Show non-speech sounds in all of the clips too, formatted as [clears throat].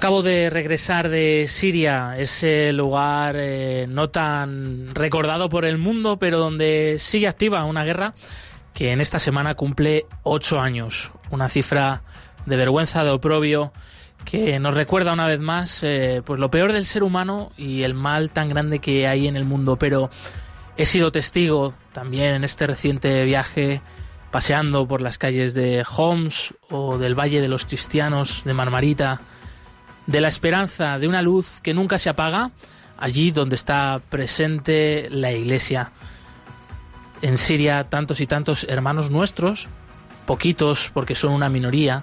Acabo de regresar de Siria, ese lugar eh, no tan recordado por el mundo, pero donde sigue activa una guerra que en esta semana cumple ocho años. Una cifra de vergüenza, de oprobio, que nos recuerda una vez más eh, pues lo peor del ser humano y el mal tan grande que hay en el mundo. Pero he sido testigo también en este reciente viaje paseando por las calles de Homs o del Valle de los Cristianos de Marmarita de la esperanza de una luz que nunca se apaga, allí donde está presente la Iglesia. En Siria tantos y tantos hermanos nuestros, poquitos porque son una minoría,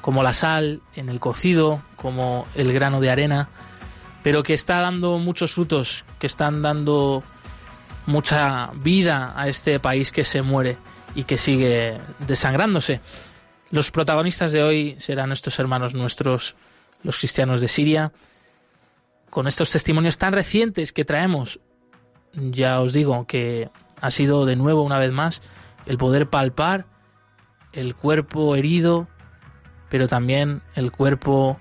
como la sal en el cocido, como el grano de arena, pero que está dando muchos frutos, que están dando mucha vida a este país que se muere y que sigue desangrándose. Los protagonistas de hoy serán estos hermanos nuestros los cristianos de Siria, con estos testimonios tan recientes que traemos, ya os digo que ha sido de nuevo una vez más el poder palpar el cuerpo herido, pero también el cuerpo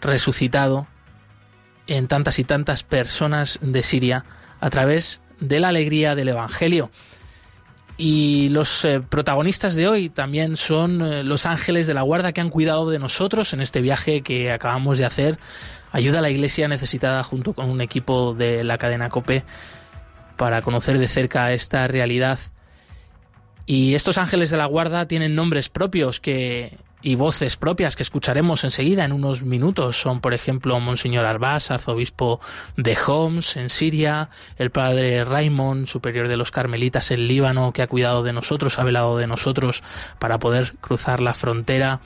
resucitado en tantas y tantas personas de Siria a través de la alegría del Evangelio. Y los eh, protagonistas de hoy también son eh, los ángeles de la guarda que han cuidado de nosotros en este viaje que acabamos de hacer. Ayuda a la iglesia necesitada junto con un equipo de la cadena Cope para conocer de cerca esta realidad. Y estos ángeles de la guarda tienen nombres propios que y voces propias que escucharemos enseguida en unos minutos son, por ejemplo, Monseñor Arbás, arzobispo de Homs en Siria, el padre Raymond, superior de los Carmelitas en Líbano, que ha cuidado de nosotros, ha velado de nosotros para poder cruzar la frontera.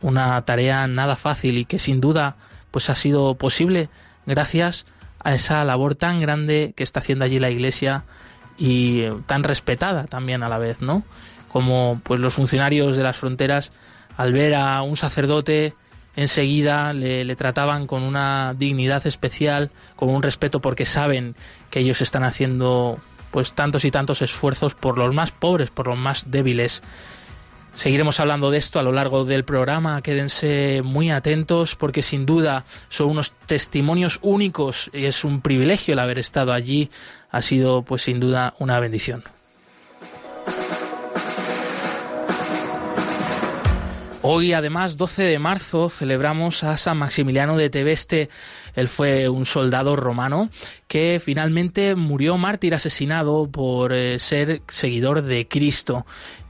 Una tarea nada fácil y que sin duda pues ha sido posible gracias a esa labor tan grande que está haciendo allí la Iglesia y tan respetada también a la vez, ¿no? Como pues los funcionarios de las fronteras al ver a un sacerdote enseguida le, trataban con una dignidad especial, con un respeto porque saben que ellos están haciendo pues tantos y tantos esfuerzos por los más pobres, por los más débiles. Seguiremos hablando de esto a lo largo del programa, quédense muy atentos porque sin duda son unos testimonios únicos y es un privilegio el haber estado allí, ha sido pues sin duda una bendición. Hoy, además, 12 de marzo, celebramos a San Maximiliano de Tebeste. Él fue un soldado romano que finalmente murió mártir asesinado por eh, ser seguidor de Cristo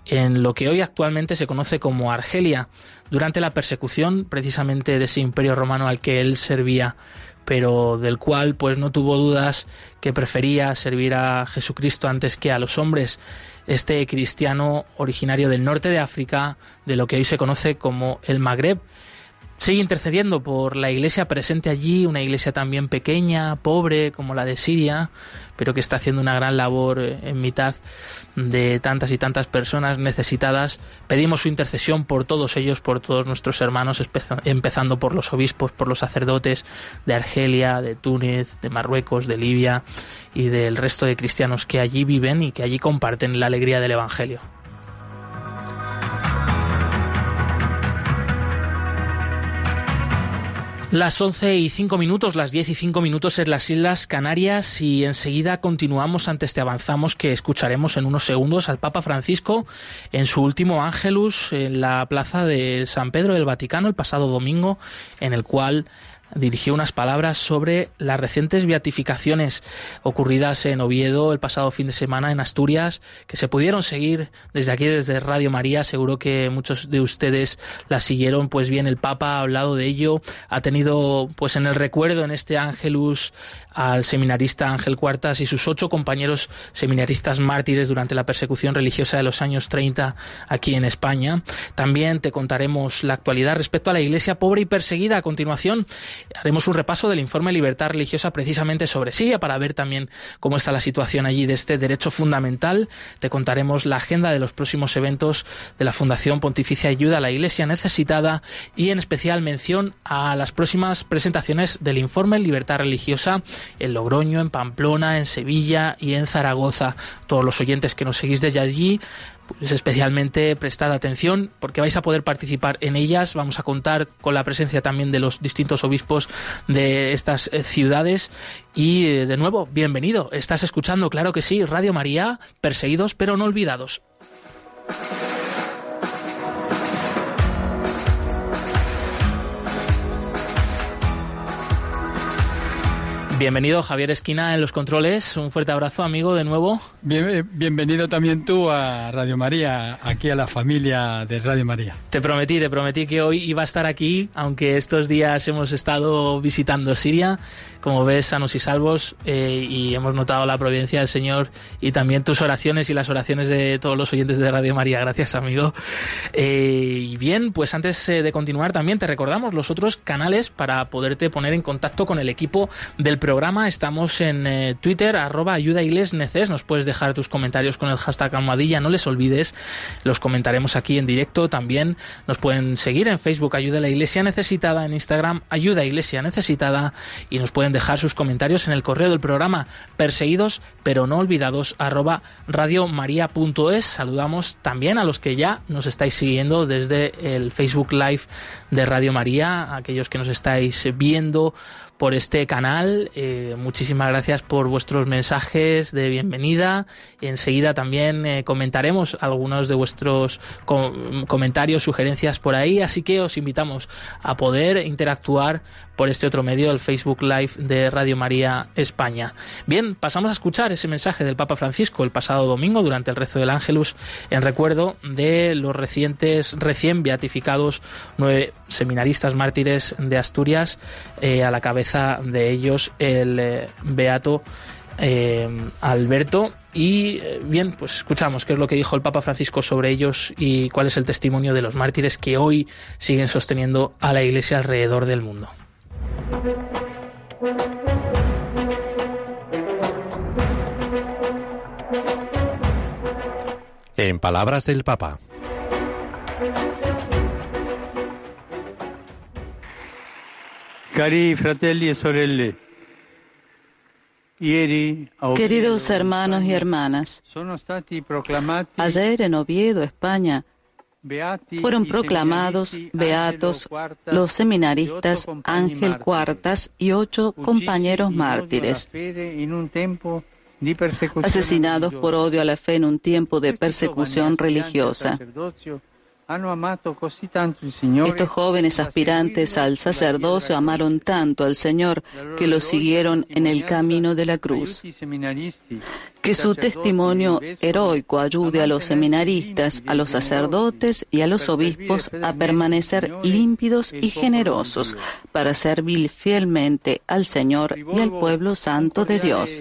en lo que hoy actualmente se conoce como Argelia, durante la persecución precisamente de ese imperio romano al que él servía pero del cual pues no tuvo dudas que prefería servir a Jesucristo antes que a los hombres. Este cristiano originario del norte de África, de lo que hoy se conoce como el Magreb, sigue intercediendo por la iglesia presente allí, una iglesia también pequeña, pobre, como la de Siria, pero que está haciendo una gran labor eh, en mitad de tantas y tantas personas necesitadas. Pedimos su intercesión por todos ellos, por todos nuestros hermanos, empezando por los obispos, por los sacerdotes de Argelia, de Túnez, de Marruecos, de Libia y del resto de cristianos que allí viven y que allí comparten la alegría del Evangelio. Las 11 y 5 minutos, las 10 y 5 minutos en las Islas Canarias y enseguida continuamos antes de avanzamos que escucharemos en unos segundos al Papa Francisco en su último Ángelus en la plaza de San Pedro del Vaticano el pasado domingo en el cual dirigió unas palabras sobre las recientes beatificaciones ocurridas en Oviedo el pasado fin de semana en Asturias, que se pudieron seguir desde aquí, desde Radio María. Seguro que muchos de ustedes las siguieron. Pues bien, el Papa ha hablado de ello, ha tenido pues en el recuerdo en este Ángelus al seminarista Ángel Cuartas y sus ocho compañeros seminaristas mártires durante la persecución religiosa de los años 30 aquí en España. También te contaremos la actualidad respecto a la iglesia pobre y perseguida a continuación haremos un repaso del informe Libertad Religiosa precisamente sobre Siria para ver también cómo está la situación allí de este derecho fundamental. Te contaremos la agenda de los próximos eventos de la Fundación Pontificia Ayuda a la Iglesia Necesitada y en especial mención a las próximas presentaciones del informe Libertad Religiosa en Logroño, en Pamplona, en Sevilla y en Zaragoza. Todos los oyentes que nos seguís desde allí pues especialmente prestad atención porque vais a poder participar en ellas. Vamos a contar con la presencia también de los distintos obispos de estas eh, ciudades. Y eh, de nuevo, bienvenido. Estás escuchando, claro que sí, Radio María, perseguidos pero no olvidados. Bienvenido Javier Esquina en los controles. Un fuerte abrazo, amigo, de nuevo. Eh, bienvenido también tú a Radio María, aquí a la familia de Radio María. Te prometí, te prometí que hoy iba a estar aquí, aunque estos días hemos estado visitando Siria como ves, sanos y salvos, eh, y hemos notado la providencia del Señor y también tus oraciones y las oraciones de todos los oyentes de Radio María. Gracias, amigo. Eh, y bien, pues antes eh, de continuar, también te recordamos los otros canales para poderte poner en contacto con el equipo del programa. Estamos en Twitter, arroba ayuda neces. Nos puedes dejar tus comentarios con el hashtag almohadilla, no les olvides. Los comentaremos aquí en directo también. Nos pueden seguir en Facebook, Ayuda a la Iglesia Necesitada, en Instagram, Ayuda Iglesia Necesitada, y nos pueden dejar sus comentarios en el correo del programa perseguidos pero no olvidados arroba radiomaria.es. Saludamos también a los que ya nos estáis siguiendo desde el Facebook Live de Radio María, aquellos que nos estáis viendo por este canal. Eh, muchísimas gracias por vuestros mensajes de bienvenida. Enseguida también eh, comentaremos algunos de vuestros comentarios, sugerencias por ahí, así que os invitamos a poder interactuar por este otro medio, el Facebook Live de Radio María España. Bien, pasamos a escuchar ese mensaje del Papa Francisco el pasado domingo durante el rezo del Ángelus en recuerdo de los recientes, recién beatificados nueve seminaristas mártires de Asturias eh, a la cabeza de ellos el eh, beato eh, Alberto. Y eh, bien, pues escuchamos qué es lo que dijo el Papa Francisco sobre ellos y cuál es el testimonio de los mártires que hoy siguen sosteniendo a la Iglesia alrededor del mundo. En palabras del Papa. E Queridos hermanos y hermanas, ayer en Oviedo, España, fueron proclamados beatos los seminaristas Ángel Cuartas y ocho compañeros mártires, asesinados por odio a la fe en un tiempo de persecución religiosa. Estos jóvenes aspirantes al sacerdocio amaron tanto al Señor que lo siguieron en el camino de la cruz. Que su testimonio heroico ayude a los seminaristas, a los sacerdotes y a los obispos a permanecer límpidos y generosos para servir fielmente al Señor y al pueblo santo de Dios.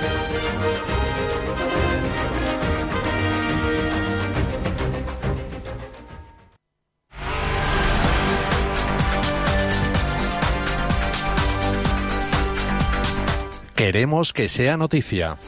Queremos que sea noticia.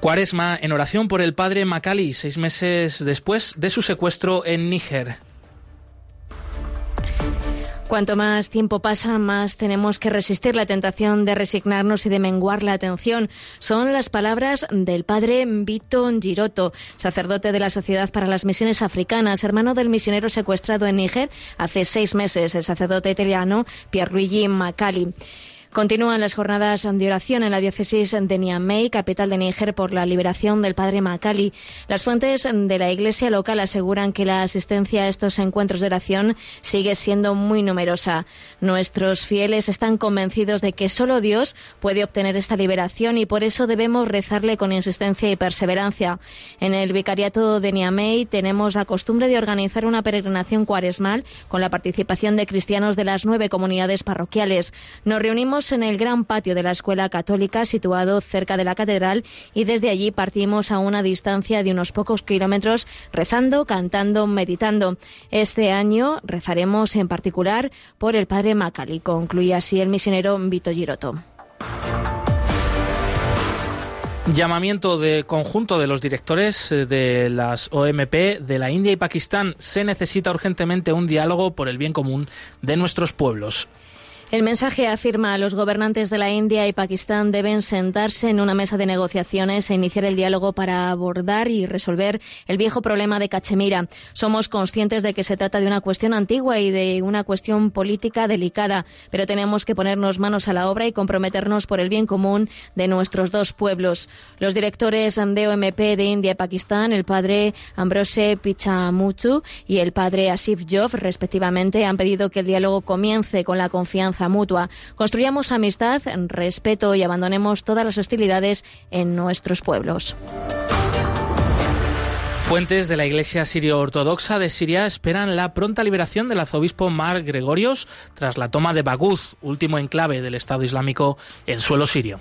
Cuaresma en oración por el padre Macali, seis meses después de su secuestro en Níger. Cuanto más tiempo pasa, más tenemos que resistir la tentación de resignarnos y de menguar la atención. Son las palabras del padre Vito Giroto, sacerdote de la Sociedad para las Misiones Africanas, hermano del misionero secuestrado en Níger hace seis meses, el sacerdote italiano Pierluigi Macali. Continúan las jornadas de oración en la diócesis de Niamey, capital de Níger, por la liberación del padre Macali. Las fuentes de la iglesia local aseguran que la asistencia a estos encuentros de oración sigue siendo muy numerosa. Nuestros fieles están convencidos de que solo Dios puede obtener esta liberación y por eso debemos rezarle con insistencia y perseverancia. En el vicariato de Niamey tenemos la costumbre de organizar una peregrinación cuaresmal con la participación de cristianos de las nueve comunidades parroquiales. Nos reunimos en el gran patio de la escuela católica situado cerca de la catedral y desde allí partimos a una distancia de unos pocos kilómetros rezando, cantando, meditando. Este año rezaremos en particular por el padre Macali, concluye así el misionero Vito Giroto. Llamamiento de conjunto de los directores eh, de las OMP de la India y Pakistán. Se necesita urgentemente un diálogo por el bien común de nuestros pueblos. El mensaje afirma a los gobernantes de la India y Pakistán deben sentarse en una mesa de negociaciones e iniciar el diálogo para abordar y resolver el viejo problema de Cachemira. Somos conscientes de que se trata de una cuestión antigua y de una cuestión política delicada, pero tenemos que ponernos manos a la obra y comprometernos por el bien común de nuestros dos pueblos. Los directores de OMP de India y Pakistán, el padre Ambrose Pichamuchu y el padre Asif Joff, respectivamente, han pedido que el diálogo comience con la confianza mutua. Construyamos amistad, respeto y abandonemos todas las hostilidades en nuestros pueblos. Fuentes de la Iglesia sirio-ortodoxa de Siria esperan la pronta liberación del arzobispo Mar Gregorios tras la toma de Baguz, último enclave del Estado Islámico en suelo sirio.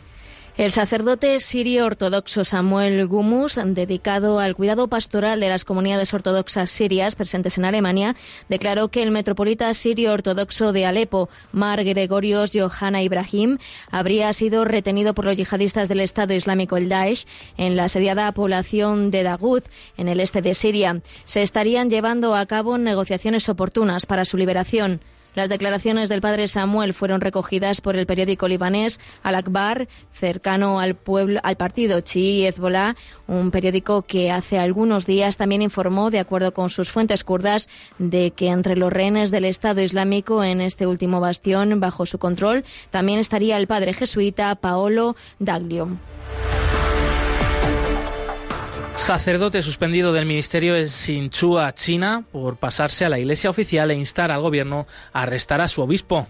El sacerdote sirio ortodoxo Samuel Gumus, dedicado al cuidado pastoral de las comunidades ortodoxas sirias presentes en Alemania, declaró que el metropolita sirio ortodoxo de Alepo, Mar Gregorios Johanna Ibrahim, habría sido retenido por los yihadistas del Estado Islámico, el Daesh, en la asediada población de Dagud, en el este de Siria. Se estarían llevando a cabo negociaciones oportunas para su liberación. Las declaraciones del padre Samuel fueron recogidas por el periódico libanés Al Akbar, cercano al pueblo, al partido chií Hezbollah, un periódico que hace algunos días también informó, de acuerdo con sus fuentes kurdas, de que entre los rehenes del Estado Islámico en este último bastión bajo su control también estaría el padre jesuita Paolo Daglio. Sacerdote suspendido del ministerio en Sinchua, China, por pasarse a la iglesia oficial e instar al gobierno a arrestar a su obispo.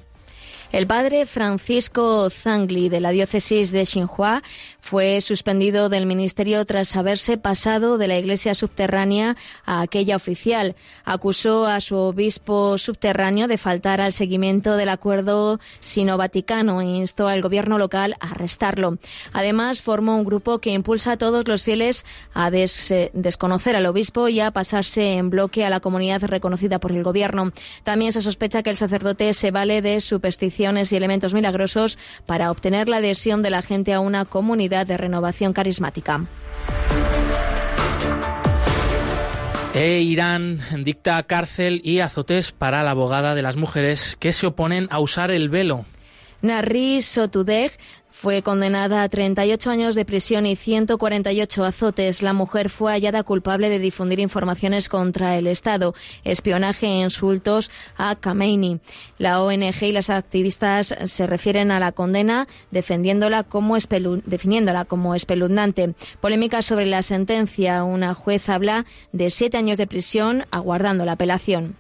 El padre Francisco Zangli de la diócesis de Xinhua fue suspendido del ministerio tras haberse pasado de la iglesia subterránea a aquella oficial. Acusó a su obispo subterráneo de faltar al seguimiento del acuerdo sino-vaticano e instó al gobierno local a arrestarlo. Además, formó un grupo que impulsa a todos los fieles a desconocer al obispo y a pasarse en bloque a la comunidad reconocida por el gobierno. También se sospecha que el sacerdote se vale de superstición y elementos milagrosos para obtener la adhesión de la gente a una comunidad de renovación carismática. E Irán dicta cárcel y azotes para la abogada de las mujeres que se oponen a usar el velo. Narri Sotudeh fue condenada a 38 años de prisión y 148 azotes. La mujer fue hallada culpable de difundir informaciones contra el Estado, espionaje e insultos a Khamenei. La ONG y las activistas se refieren a la condena defendiéndola como definiéndola como espeluznante. Polémica sobre la sentencia. Una juez habla de siete años de prisión aguardando la apelación.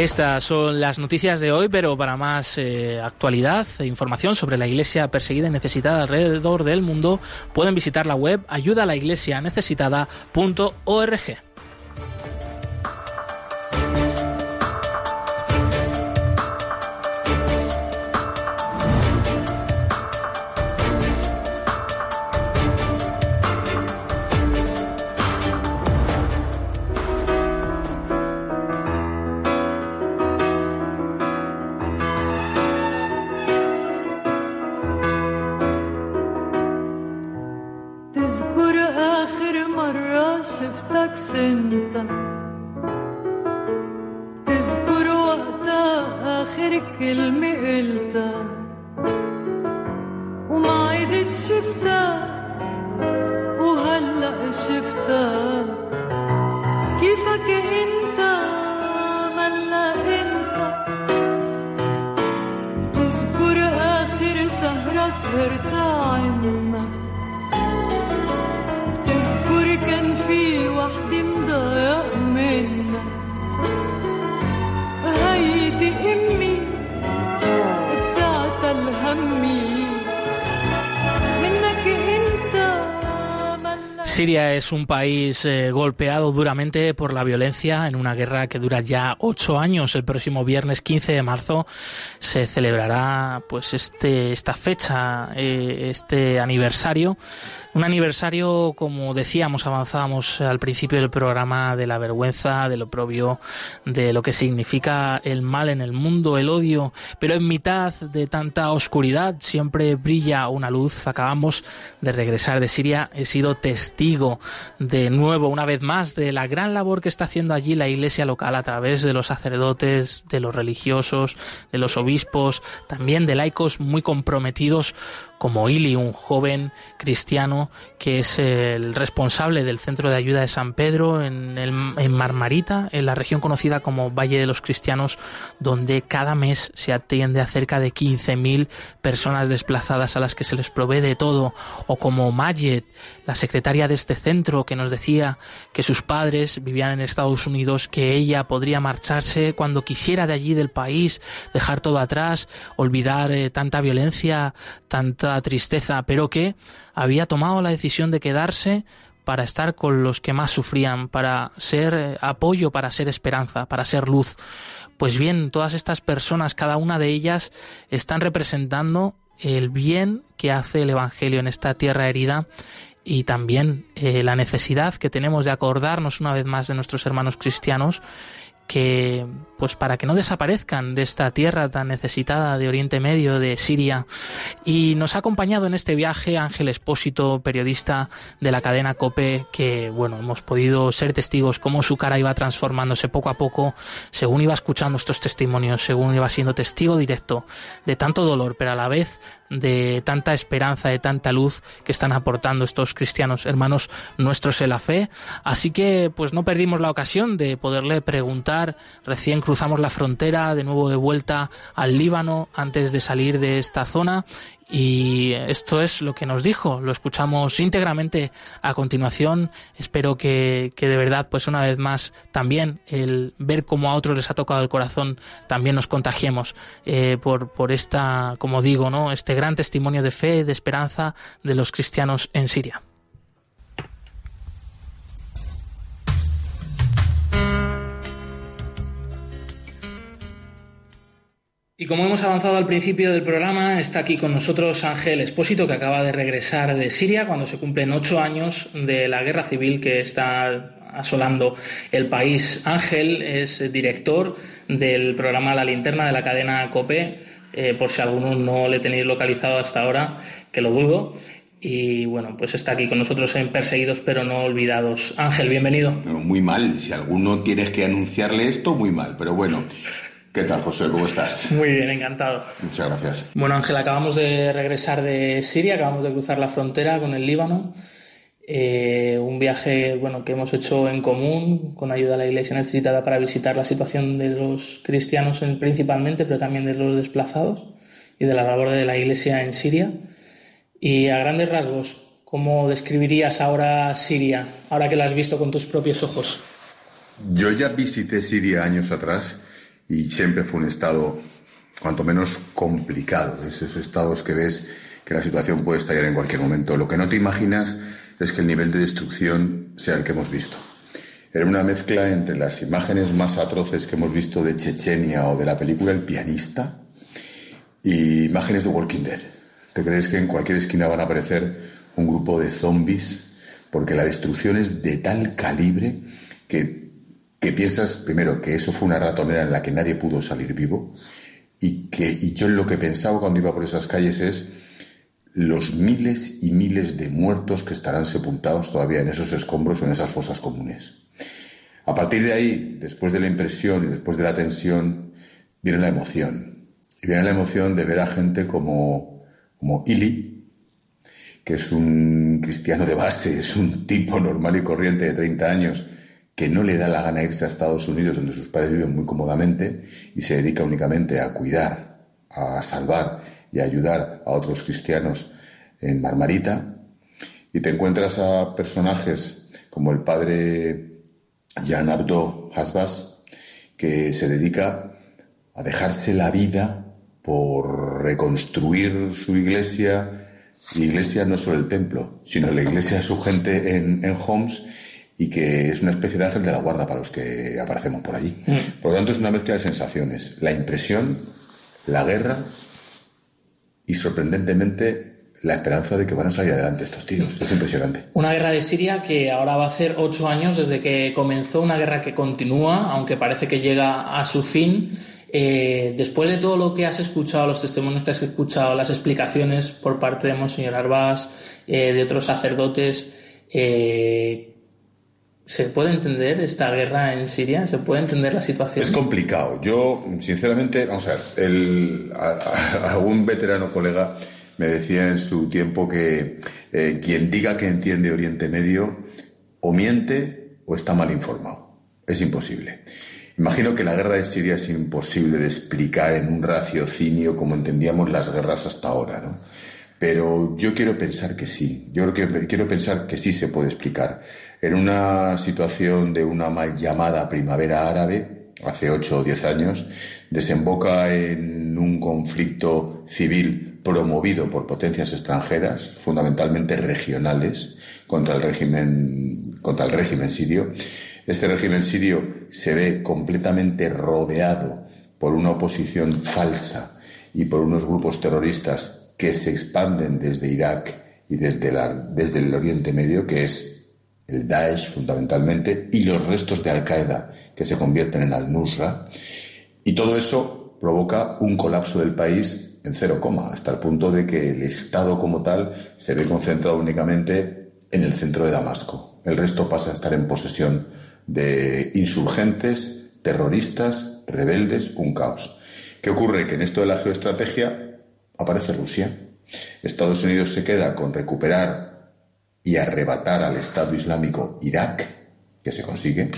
Estas son las noticias de hoy, pero para más eh, actualidad e información sobre la iglesia perseguida y necesitada alrededor del mundo, pueden visitar la web ayudalaiglesianecesitada.org. un país eh, golpeado duramente por la violencia en una guerra que dura ya ocho años. El próximo viernes 15 de marzo se celebrará pues este esta fecha, eh, este aniversario, un aniversario como decíamos avanzábamos al principio del programa de la vergüenza, del oprobio, de lo que significa el mal en el mundo, el odio, pero en mitad de tanta oscuridad siempre brilla una luz. Acabamos de regresar de Siria, he sido testigo de nuevo, una vez más, de la gran labor que está haciendo allí la iglesia local a través de los sacerdotes, de los religiosos, de los obispos, también de laicos muy comprometidos como Ili, un joven cristiano que es el responsable del centro de ayuda de San Pedro en, el, en Marmarita, en la región conocida como Valle de los Cristianos, donde cada mes se atiende a cerca de 15.000 personas desplazadas a las que se les provee de todo, o como Majet, la secretaria de este centro, que nos decía que sus padres vivían en Estados Unidos, que ella podría marcharse cuando quisiera de allí del país, dejar todo atrás, olvidar eh, tanta violencia, tanta tristeza, pero que había tomado la decisión de quedarse para estar con los que más sufrían, para ser eh, apoyo, para ser esperanza, para ser luz. Pues bien, todas estas personas, cada una de ellas, están representando el bien que hace el Evangelio en esta tierra herida y también eh, la necesidad que tenemos de acordarnos una vez más de nuestros hermanos cristianos que pues para que no desaparezcan de esta tierra tan necesitada de Oriente Medio, de Siria. Y nos ha acompañado en este viaje Ángel Espósito, periodista de la cadena Cope, que bueno, hemos podido ser testigos cómo su cara iba transformándose poco a poco según iba escuchando estos testimonios, según iba siendo testigo directo de tanto dolor, pero a la vez de tanta esperanza, de tanta luz que están aportando estos cristianos hermanos nuestros en la fe. Así que pues no perdimos la ocasión de poderle preguntar, recién cruzamos la frontera de nuevo de vuelta al Líbano antes de salir de esta zona y esto es lo que nos dijo. Lo escuchamos íntegramente a continuación. Espero que, que, de verdad, pues una vez más, también el ver cómo a otros les ha tocado el corazón, también nos contagiemos eh, por, por esta, como digo, ¿no? Este gran testimonio de fe, de esperanza de los cristianos en Siria. Y como hemos avanzado al principio del programa, está aquí con nosotros Ángel Espósito, que acaba de regresar de Siria cuando se cumplen ocho años de la guerra civil que está asolando el país. Ángel es director del programa La Linterna de la cadena COPE, eh, por si alguno no le tenéis localizado hasta ahora, que lo dudo. Y bueno, pues está aquí con nosotros en Perseguidos pero no olvidados. Ángel, bienvenido. Muy mal, si alguno tienes que anunciarle esto, muy mal, pero bueno. ¿Qué tal, José? ¿Cómo estás? Muy bien, encantado. Muchas gracias. Bueno, Ángel, acabamos de regresar de Siria, acabamos de cruzar la frontera con el Líbano. Eh, un viaje bueno, que hemos hecho en común con ayuda a la Iglesia necesitada para visitar la situación de los cristianos en, principalmente, pero también de los desplazados y de la labor de la Iglesia en Siria. Y a grandes rasgos, ¿cómo describirías ahora Siria, ahora que la has visto con tus propios ojos? Yo ya visité Siria años atrás y siempre fue un estado cuanto menos complicado, esos estados que ves que la situación puede estallar en cualquier momento. Lo que no te imaginas es que el nivel de destrucción sea el que hemos visto. Era una mezcla entre las imágenes más atroces que hemos visto de Chechenia o de la película El pianista y imágenes de Walking Dead. ¿Te crees que en cualquier esquina van a aparecer un grupo de zombies? Porque la destrucción es de tal calibre que que piensas, primero, que eso fue una ratonera en la que nadie pudo salir vivo, y que y yo lo que pensaba cuando iba por esas calles es, los miles y miles de muertos que estarán sepultados todavía en esos escombros o en esas fosas comunes. A partir de ahí, después de la impresión y después de la tensión, viene la emoción. Y viene la emoción de ver a gente como, como Ili, que es un cristiano de base, es un tipo normal y corriente de 30 años, que no le da la gana irse a Estados Unidos, donde sus padres viven muy cómodamente, y se dedica únicamente a cuidar, a salvar y a ayudar a otros cristianos en Marmarita. Y te encuentras a personajes como el padre Jan Abdo Hasbas, que se dedica a dejarse la vida por reconstruir su iglesia, iglesia no solo el templo, sino la iglesia de su gente en, en Homs y que es una especie de ángel de la guarda para los que aparecemos por allí. Mm. Por lo tanto, es una mezcla de sensaciones. La impresión, la guerra y, sorprendentemente, la esperanza de que van a salir adelante estos tíos. Es impresionante. Una guerra de Siria que ahora va a hacer ocho años desde que comenzó, una guerra que continúa, aunque parece que llega a su fin. Eh, después de todo lo que has escuchado, los testimonios que has escuchado, las explicaciones por parte de Monseñor Arbás, eh, de otros sacerdotes, eh, ¿se puede entender esta guerra en Siria? ¿Se puede entender la situación? Es complicado. Yo, sinceramente, vamos a ver, el, a- a- veterano colega me decía en su tiempo que eh, quien diga que entiende Oriente Medio o miente o está mal informado. Es imposible. Imagino que la guerra de Siria es imposible de explicar en un raciocinio como entendíamos las guerras hasta ahora, ¿no? Pero yo quiero pensar que sí. Yo creo que quiero pensar que sí se puede explicar. En una situación de una mal llamada primavera árabe, hace 8 o 10 años, desemboca en un conflicto civil promovido por potencias extranjeras, fundamentalmente regionales, contra el régimen, contra el régimen sirio. Este régimen sirio se ve completamente rodeado por una oposición falsa y por unos grupos terroristas que se expanden desde Irak y desde, el Oriente Medio, que es el Daesh fundamentalmente, y los restos de Al-Qaeda que se convierten en Al-Nusra. Y todo eso provoca un colapso del país en cero coma, hasta el punto de que el Estado como tal se ve concentrado únicamente en el centro de Damasco. El resto pasa a estar en posesión de insurgentes, terroristas, rebeldes, un caos. ¿Qué ocurre? Que en esto de la geoestrategia aparece Rusia. Estados Unidos se queda con recuperar y arrebatar al Estado Islámico Irak, que se consigue,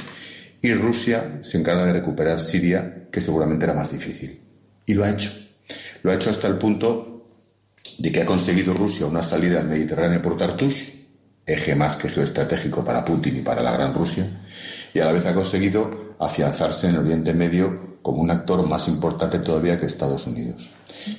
y Rusia se encarga de recuperar Siria, que seguramente era más difícil. Y lo ha hecho. Lo ha hecho hasta el punto de que ha conseguido Rusia una salida al Mediterráneo por Tartus, eje más que geoestratégico para Putin y para la Gran Rusia, y a la vez ha conseguido afianzarse en Oriente Medio como un actor más importante todavía que Estados Unidos.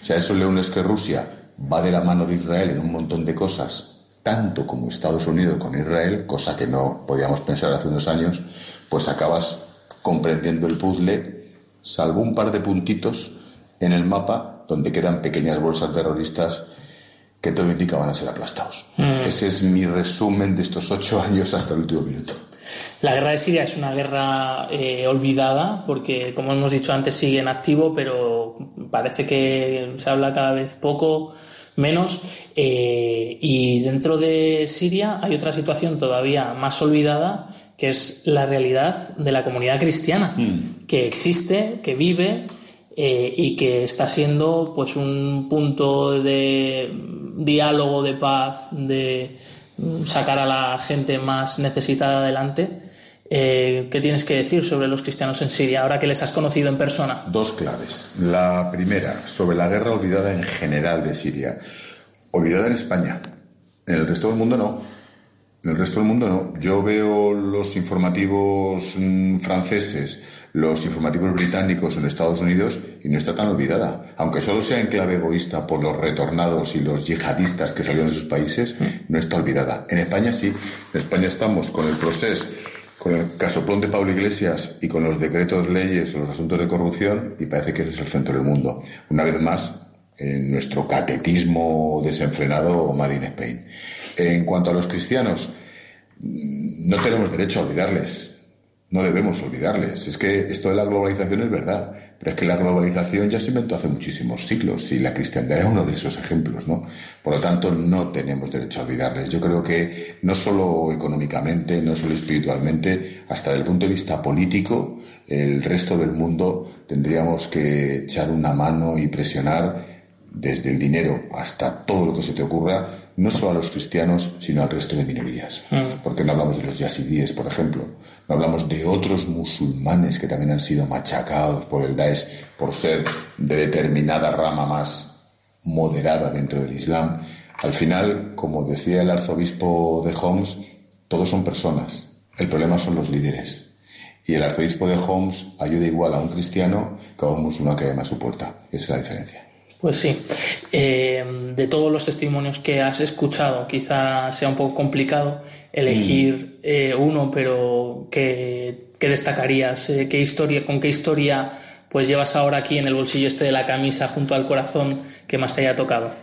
Si a eso le unes que Rusia va de la mano de Israel en un montón de cosas, tanto como Estados Unidos con Israel, cosa que no podíamos pensar hace unos años, pues acabas comprendiendo el puzzle, salvo un par de puntitos en el mapa donde quedan pequeñas bolsas terroristas que todo indica van a ser aplastados. Ese es mi resumen de estos ocho [laughs] años hasta el último minuto. La guerra de Siria es una guerra eh, olvidada porque, como hemos dicho antes, sigue en activo, pero parece que se habla cada vez poco, menos. Eh, y dentro de Siria hay otra situación todavía más olvidada, que es la realidad de la comunidad cristiana, que existe, que vive eh, y que está siendo pues un punto de diálogo, de paz, de sacar a la gente más necesitada adelante. Eh, ¿Qué tienes que decir sobre los cristianos en Siria ahora que les has conocido en persona? Dos claves. La primera, sobre la guerra olvidada en general de Siria. Olvidada en España. En el resto del mundo no. En el resto del mundo no. Yo veo los informativos mm, franceses, los informativos británicos en Estados Unidos y no está tan olvidada. Aunque solo sea en clave egoísta por los retornados y los yihadistas que salieron de sus países, no está olvidada. En España sí. En España estamos con el proceso con el casoplón de Pablo Iglesias y con los decretos, leyes o los asuntos de corrupción y parece que ese es el centro del mundo. Una vez más, en nuestro catetismo desenfrenado Made in Spain. En cuanto a los cristianos, no tenemos derecho a olvidarles. No debemos olvidarles. Es que esto de la globalización es verdad. Pero es que la globalización ya se inventó hace muchísimos siglos y la cristiandad era uno de esos ejemplos, ¿no? Por lo tanto, no tenemos derecho a olvidarles. Yo creo que no solo económicamente, no solo espiritualmente, hasta desde el punto de vista político, el resto del mundo tendríamos que echar una mano y presionar desde el dinero hasta todo lo que se te ocurra, no solo a los cristianos, sino al resto de minorías. Mm. Porque no hablamos de los yazidíes, por ejemplo, no hablamos de otros musulmanes que también han sido machacados por el Daesh por ser de determinada rama más moderada dentro del Islam. Al final, como decía el arzobispo de Homs, todos son personas. El problema son los líderes. Y el arzobispo de Homs ayuda igual a un cristiano que a un musulmán que llama a su puerta. Esa es la diferencia. Pues sí. Eh, de todos los testimonios que has escuchado, quizá sea un poco complicado elegir eh, uno, pero ¿qué, qué destacarías? Eh, ¿Qué historia, con qué historia pues llevas ahora aquí en el bolsillo este de la camisa junto al corazón que más te haya tocado?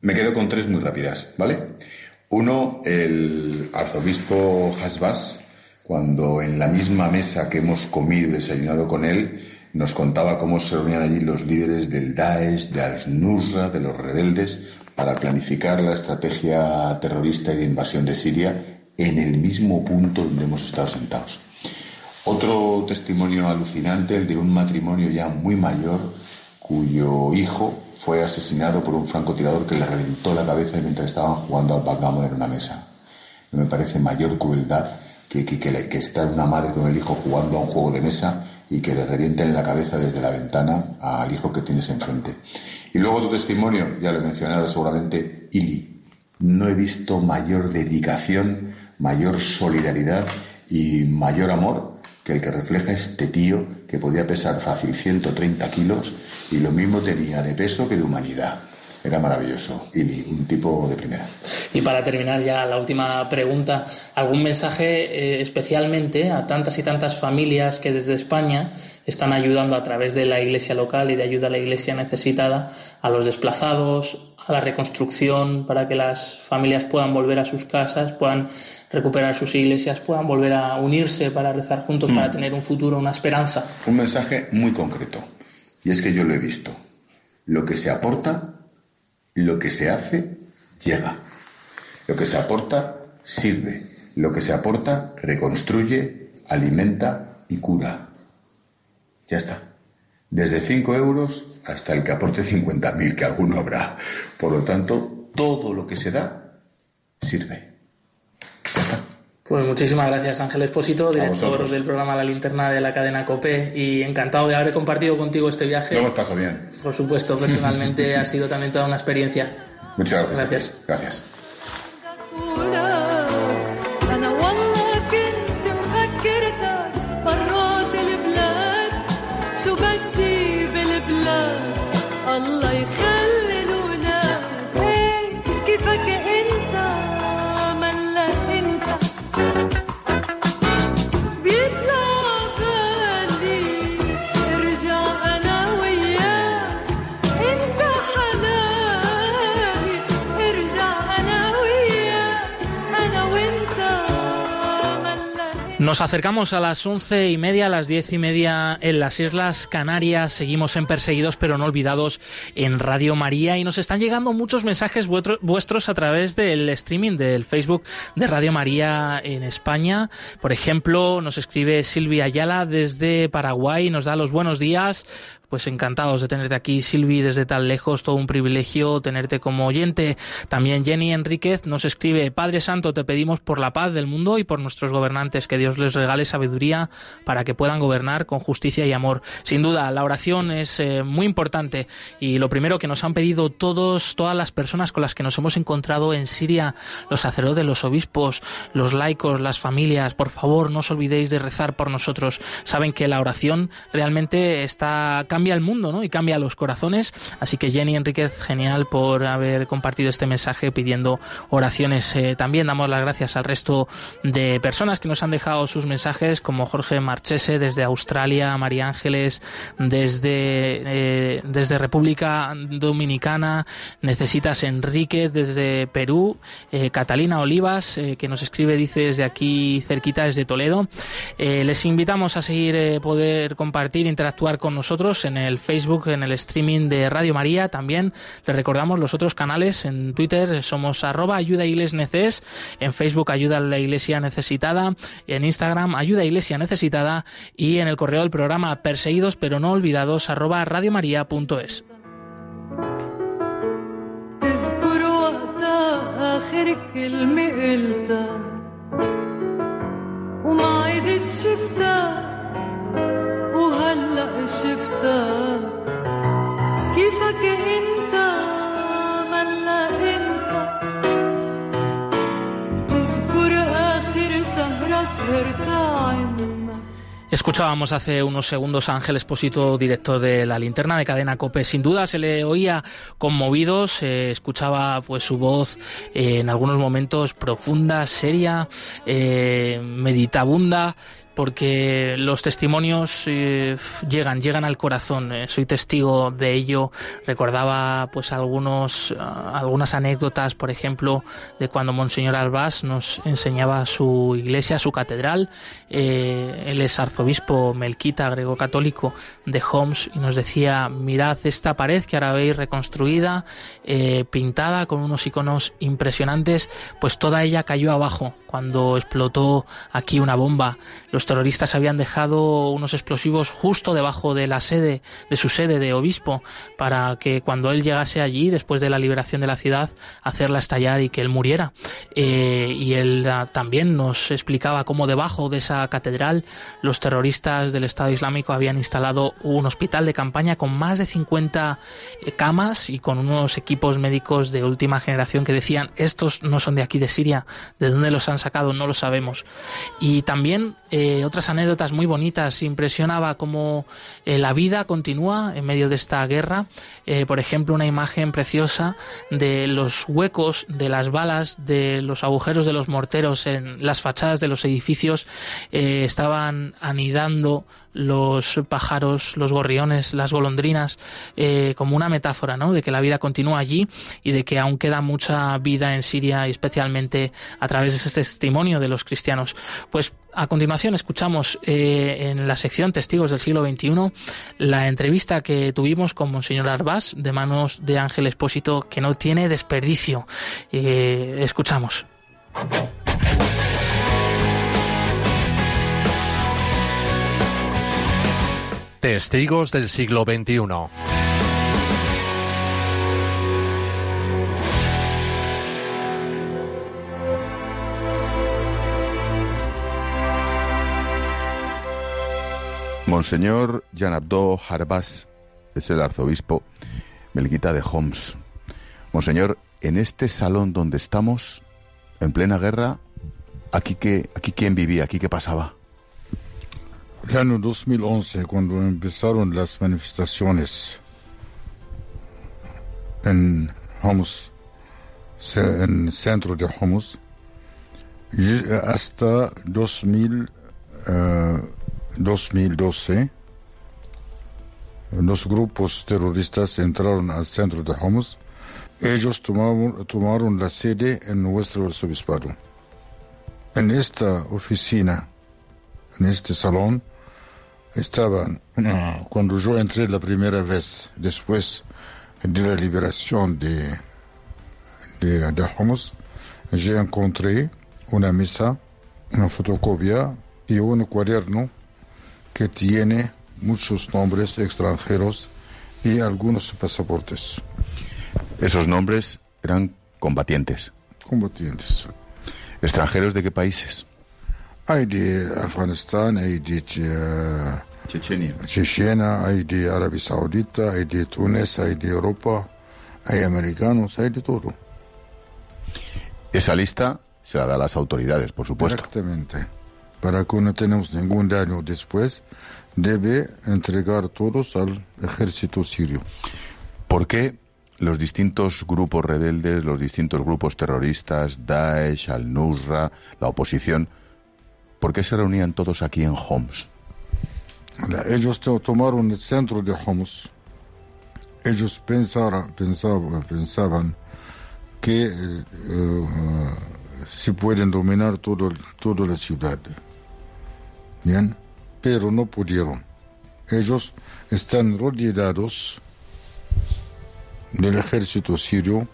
Me quedo con tres muy rápidas, ¿vale? Uno, el arzobispo Hasbas, cuando en la misma mesa que hemos comido y desayunado con él, nos contaba cómo se reunían allí los líderes del Daesh, de Al-Nusra, de los rebeldes, para planificar la estrategia terrorista y de invasión de Siria en el mismo punto donde hemos estado sentados. Otro testimonio alucinante, el de un matrimonio ya muy mayor, cuyo hijo fue asesinado por un francotirador que le reventó la cabeza mientras estaban jugando al backgammon en una mesa. Me parece mayor crueldad que, que, que estar una madre con el hijo jugando a un juego de mesa y que le revienten la cabeza desde la ventana al hijo que tienes enfrente. Y luego tu testimonio, ya lo he mencionado seguramente, Ili. No he visto mayor dedicación, mayor solidaridad y mayor amor que el que refleja este tío que podía pesar fácil 130 kilos y lo mismo tenía de peso que de humanidad. Era maravilloso, Ili, un tipo de primera. Y para terminar ya la última pregunta, ¿algún mensaje eh, especialmente a tantas y tantas familias que desde España están ayudando a través de la iglesia local y de ayuda a la iglesia necesitada a los desplazados, a la reconstrucción, para que las familias puedan volver a sus casas, puedan recuperar sus iglesias, puedan volver a unirse para rezar juntos, para tener un futuro, una esperanza? Un mensaje muy concreto, y es que yo lo he visto. Lo que se aporta lo que se hace llega. Lo que se aporta sirve. Lo que se aporta reconstruye, alimenta y cura. Ya está. Desde 5 euros hasta el que aporte 50.000, que alguno habrá. Por lo tanto, todo lo que se da sirve. Ya está. Pues muchísimas gracias Ángel Espósito, director del programa La Linterna de la cadena COPE y encantado de haber compartido contigo este viaje. Lo hemos pasado bien. Por supuesto, personalmente [laughs] ha sido también toda una experiencia. Muchas gracias. Gracias. Gracias. Nos acercamos a las once y media, a las diez y media en las Islas Canarias. Seguimos en Perseguidos pero no olvidados en Radio María y nos están llegando muchos mensajes vuestro- vuestros a través del streaming del Facebook de Radio María en España. Por ejemplo, nos escribe Silvia Ayala desde Paraguay, nos da los buenos días. Pues encantados de tenerte aquí, Silvi, desde tan lejos, todo un privilegio tenerte como oyente. También Jenny Enríquez nos escribe, Padre Santo, te pedimos por la paz del mundo y por nuestros gobernantes, que Dios les regale sabiduría para que puedan gobernar con justicia y amor. Sin duda, la oración es eh, muy importante y lo primero que nos han pedido todos, todas las personas con las que nos hemos encontrado en Siria, los sacerdotes, los obispos, los laicos, las familias, por favor, no os olvidéis de rezar por nosotros. Saben que la oración realmente está cambia el mundo ¿no? y cambia los corazones. Así que Jenny Enríquez, genial por haber compartido este mensaje pidiendo oraciones. Eh, también damos las gracias al resto de personas que nos han dejado sus mensajes, como Jorge Marchese desde Australia, María Ángeles desde, eh, desde República Dominicana, Necesitas Enríquez desde Perú, eh, Catalina Olivas, que nos escribe, dice desde aquí cerquita, desde Toledo. Les invitamos a seguir, poder compartir, interactuar con nosotros en el Facebook, en el streaming de Radio María. También les recordamos los otros canales. En Twitter somos arroba ayuda igles neces, en Facebook ayuda a la iglesia necesitada, en Instagram ayuda iglesia necesitada y en el correo del programa perseguidos pero no olvidados arroba radiomaria.es. تذكر وقتها آخر كلمة قلتها وما عدت شفتها وهلأ شفتها كيفك انت ملا انت تذكر آخر سهرة سهرتها عنا Escuchábamos hace unos segundos a Ángel Espósito, director de la linterna de cadena Cope. Sin duda se le oía conmovido, se escuchaba pues su voz eh, en algunos momentos profunda, seria, eh, meditabunda porque los testimonios eh, llegan, llegan al corazón. Eh, soy testigo de ello. Recordaba pues algunos, ah, algunas anécdotas, por ejemplo, de cuando Monseñor Albás nos enseñaba su iglesia, su catedral. Eh, él es arzobispo melquita, griego católico de Homs, y nos decía, mirad esta pared que ahora veis reconstruida, eh, pintada con unos iconos impresionantes, pues toda ella cayó abajo cuando explotó aquí una bomba. Terroristas habían dejado unos explosivos justo debajo de la sede, de su sede de obispo, para que cuando él llegase allí, después de la liberación de la ciudad, hacerla estallar y que él muriera. Eh, y él ah, también nos explicaba cómo debajo de esa catedral los terroristas del Estado Islámico habían instalado un hospital de campaña con más de 50 eh, camas y con unos equipos médicos de última generación que decían estos no son de aquí de Siria, de dónde los han sacado no lo sabemos. Y también eh, otras anécdotas muy bonitas, impresionaba cómo eh, la vida continúa en medio de esta guerra. Eh, por ejemplo, una imagen preciosa de los huecos de las balas, de los agujeros de los morteros en las fachadas de los edificios, eh, estaban anidando los pájaros, los gorriones, las golondrinas, eh, como una metáfora, ¿no? De que la vida continúa allí y de que aún queda mucha vida en Siria, especialmente a través de ese testimonio de los cristianos. Pues a continuación escuchamos eh, en la sección Testigos del siglo XXI la entrevista que tuvimos con Monseñor Arbás de manos de Ángel Espósito que no tiene desperdicio. Eh, escuchamos. Testigos del siglo XXI. Monseñor Jan Abdo Harbas es el arzobispo melquita de Homs. Monseñor, en este salón donde estamos, en plena guerra, aquí que aquí quién vivía, aquí qué pasaba. El año 2011, cuando empezaron las manifestaciones en Homs, en el centro de Homs, hasta 2000, eh, 2012, los grupos terroristas entraron al centro de Homs. Ellos tomaron, tomaron la sede en nuestro arzobispado. En esta oficina, en este salón, estaban, cuando yo entré la primera vez, después de la liberación de, de, de Homs, yo encontré una mesa, una fotocopia y un cuaderno que tiene muchos nombres extranjeros y algunos pasaportes Esos nombres eran combatientes. combatientes. ¿Extranjeros de qué países? Hay de Afganistán, hay de Chechenia. Chechenia, hay de Arabia Saudita, hay de Túnez, hay de Europa, hay americanos, hay de todo. Esa lista se la da a las autoridades, por supuesto. Exactamente. Para que no tenemos ningún daño después, debe entregar todos al ejército sirio. ¿Por qué los distintos grupos rebeldes, los distintos grupos terroristas, Daesh, Al-Nusra, la oposición, ¿por qué se reunían todos aquí en Homs? Ellos tomaron el centro de Homs. Ellos pensaron, pensaban, pensaban que eh, se pueden dominar todo, toda la ciudad. Bien, pero no pudieron. Ellos están rodeados del ejército sirio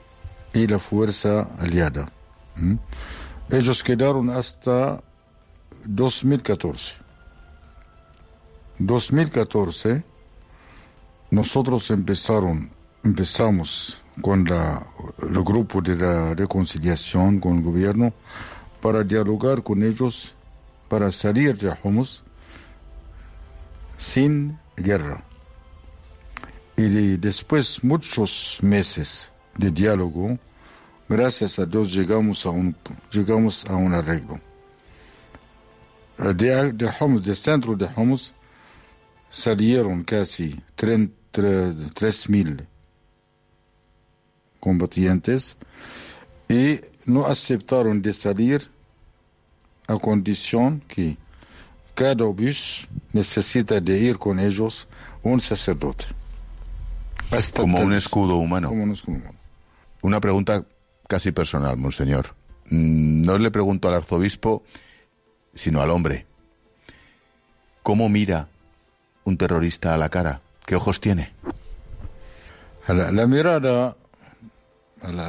y la fuerza aliada. ¿Mm? Ellos quedaron hasta 2014. 2014 nosotros empezaron, empezamos con la, el grupo de la reconciliación con el gobierno para dialogar con ellos, para salir de Homs sin guerra. Y después muchos meses de diálogo, gracias a Dios llegamos a un, llegamos a un arreglo. De, de Homs, del centro de Homs, salieron casi 3.000 combatientes y no aceptaron de salir a condición que cada bus necesita de ir con ellos un sacerdote. como un escudo humano. Como un escudo humano. Una pregunta casi personal, monseñor. Mm, No le pregunto al arzobispo, sino al hombre. ¿Cómo mira un terrorista a la cara? ¿Qué ojos tiene? La, mirada,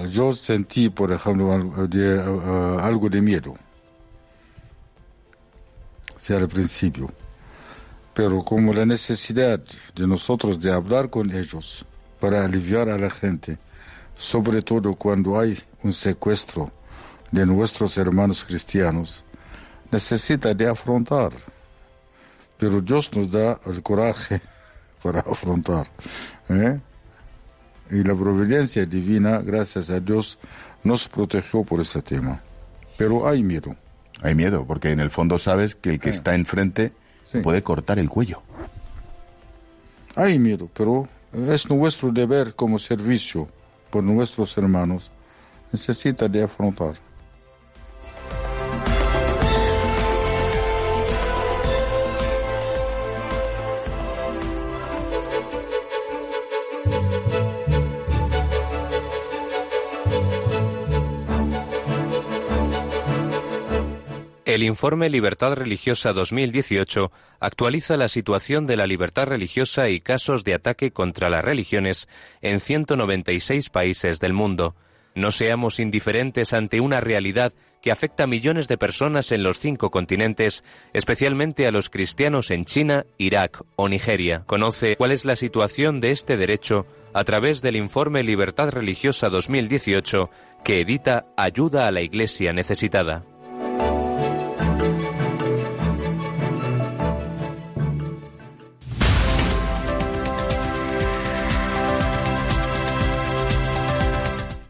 yo sentí, por ejemplo, algo de miedo. Sí, al principio. Pero como la necesidad de nosotros de hablar con ellos para aliviar a la gente, sobre todo cuando hay un secuestro de nuestros hermanos cristianos, necesita de afrontar. Pero Dios nos da el coraje [laughs] para afrontar. ¿eh? Y la providencia divina, gracias a Dios, nos protegió por ese tema. Pero hay miedo. Hay miedo, porque en el fondo sabes que el que Sí. está enfrente Sí. puede cortar el cuello. Hay miedo, pero es nuestro deber como servicio por nuestros hermanos. Necesita de afrontar. El informe Libertad Religiosa 2018 actualiza la situación de la libertad religiosa y casos de ataque contra las religiones en 196 países del mundo. No seamos indiferentes ante una realidad que afecta a millones de personas en los cinco continentes, especialmente a los cristianos en China, Irak o Nigeria. Conoce cuál es la situación de este derecho a través del informe Libertad Religiosa 2018 que edita Ayuda a la Iglesia Necesitada.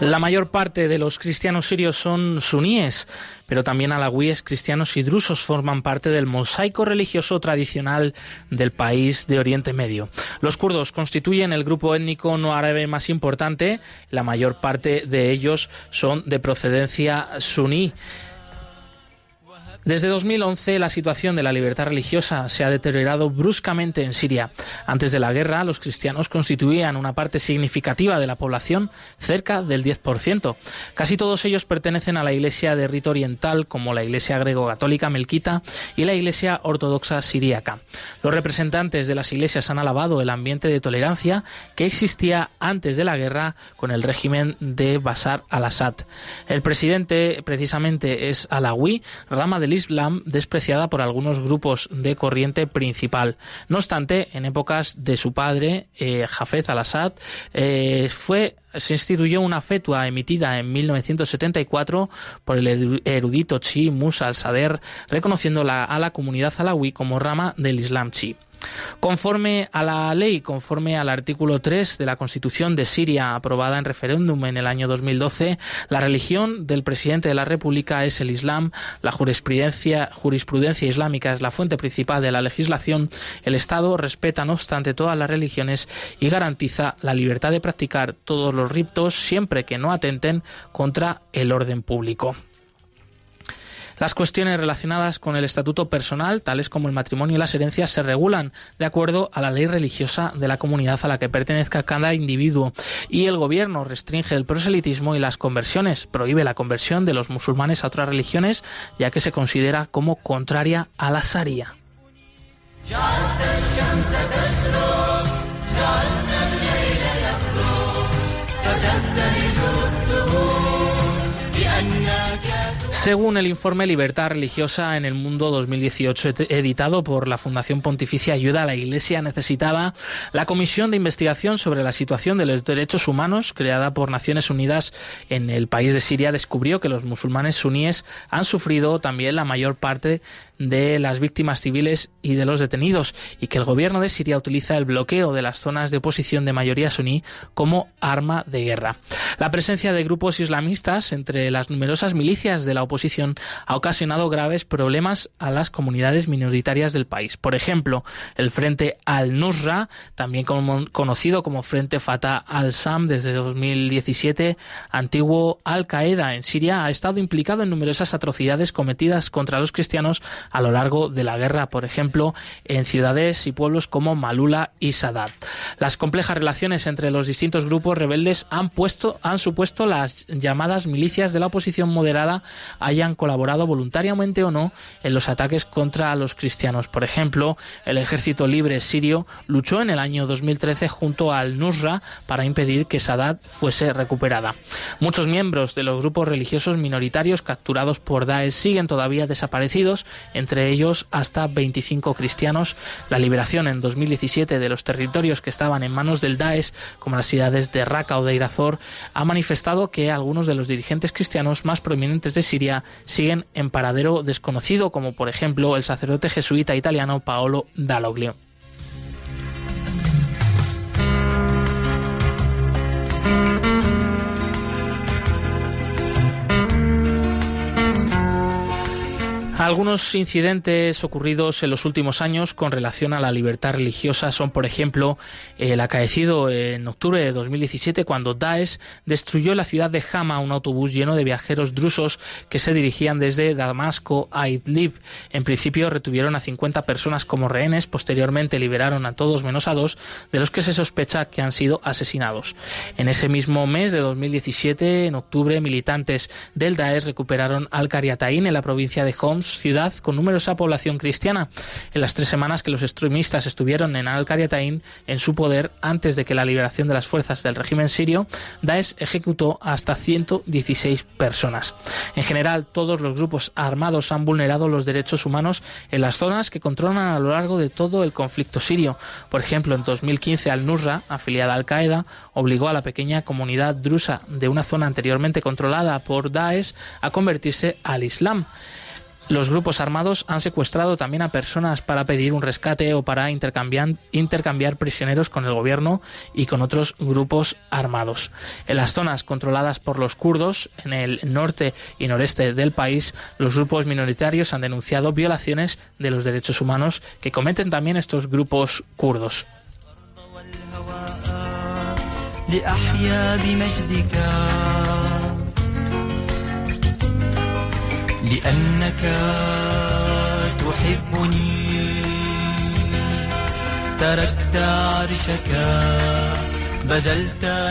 La mayor parte de los cristianos sirios son suníes, pero también alawíes, cristianos y drusos forman parte del mosaico religioso tradicional del país de Oriente Medio. Los kurdos constituyen el grupo étnico no árabe más importante, la mayor parte de ellos son de procedencia suní. Desde 2011 la situación de la libertad religiosa se ha deteriorado bruscamente en Siria. Antes de la guerra, los cristianos constituían una parte significativa de la población, cerca del 10%. Casi todos ellos pertenecen a la Iglesia de rito oriental, como la Iglesia grego-católica melquita y la Iglesia ortodoxa siríaca. Los representantes de las iglesias han alabado el ambiente de tolerancia que existía antes de la guerra con el régimen de Bashar al-Assad. El presidente, precisamente, es alawí, rama del Islam despreciada por algunos grupos de corriente principal. No obstante, en épocas de su padre, eh, al-Assad, eh, fue se instituyó una fetua emitida en 1974 por el erudito chi Musa al-Sadr, reconociendo a la comunidad alawí como rama del Islam chi. Conforme a la ley, conforme al artículo 3 de la Constitución de Siria aprobada en referéndum en el año 2012, la religión del presidente de la República es el Islam, la jurisprudencia, jurisprudencia islámica es la fuente principal de la legislación, el Estado respeta no obstante todas las religiones y garantiza la libertad de practicar todos los ritos siempre que no atenten contra el orden público. Las cuestiones relacionadas con el estatuto personal, tales como el matrimonio y las herencias, se regulan de acuerdo a la ley religiosa de la comunidad a la que pertenezca cada individuo y el gobierno restringe el proselitismo y las conversiones, prohíbe la conversión de los musulmanes a otras religiones ya que se considera como contraria a la Sharia. Según el informe Libertad Religiosa en el Mundo 2018, editado por la Fundación Pontificia Ayuda a la Iglesia Necesitada, la Comisión de Investigación sobre la Situación de los Derechos Humanos, creada por Naciones Unidas en el país de Siria, descubrió que los musulmanes suníes han sufrido también la mayor parte de las víctimas civiles y de los detenidos, y que el gobierno de Siria utiliza el bloqueo de las zonas de oposición de mayoría suní como arma de guerra. La presencia de grupos islamistas entre las numerosas milicias de la oposición ha ocasionado graves problemas a las comunidades minoritarias del país. Por ejemplo, el Frente al-Nusra, también conocido como Frente Fatah al-Sam desde 2017, antiguo Al-Qaeda en Siria, ha estado implicado en numerosas atrocidades cometidas contra los cristianos a lo largo de la guerra, por ejemplo, en ciudades y pueblos como Malula y Sadat. Las complejas relaciones entre los distintos grupos rebeldes han puesto han supuesto las llamadas milicias de la oposición moderada hayan colaborado voluntariamente o no en los ataques contra los cristianos. Por ejemplo, el Ejército Libre Sirio luchó en el año 2013 junto al Nusra para impedir que Sadat fuese recuperada. Muchos miembros de los grupos religiosos minoritarios capturados por Daesh siguen todavía desaparecidos, entre ellos hasta 25 cristianos. La liberación en 2017 de los territorios que estaban en manos del Daesh, como las ciudades de Raqqa o de Irazor, ha manifestado que algunos de los dirigentes cristianos más prominentes de Siria siguen en paradero desconocido, como por ejemplo el sacerdote jesuita italiano Paolo Dalloglio. Algunos incidentes ocurridos en los últimos años con relación a la libertad religiosa son, por ejemplo, el acaecido en octubre de 2017 cuando Daesh destruyó la ciudad de Hama un autobús lleno de viajeros drusos que se dirigían desde Damasco a Idlib. En principio retuvieron a 50 personas como rehenes, posteriormente liberaron a todos menos a dos, de los que se sospecha que han sido asesinados. En ese mismo mes de 2017, en octubre, militantes del Daesh recuperaron Al-Qariatayn en la provincia de Homs ciudad con numerosa población cristiana. En las tres semanas que los extremistas estuvieron en Al-Qariatayn en su poder antes de que la liberación de las fuerzas del régimen sirio, Daesh ejecutó hasta 116 personas. En general, todos los grupos armados han vulnerado los derechos humanos en las zonas que controlan a lo largo de todo el conflicto sirio. Por ejemplo, en 2015 Al-Nusra, afiliada a Al-Qaeda, obligó a la pequeña comunidad drusa de una zona anteriormente controlada por Daesh a convertirse al Islam. Los grupos armados han secuestrado también a personas para pedir un rescate o para intercambiar, prisioneros con el gobierno y con otros grupos armados. En las zonas controladas por los kurdos, en el norte y noreste del país, los grupos minoritarios han denunciado violaciones de los derechos humanos que cometen también estos grupos kurdos. لأنك تحبني. تركت عرشك.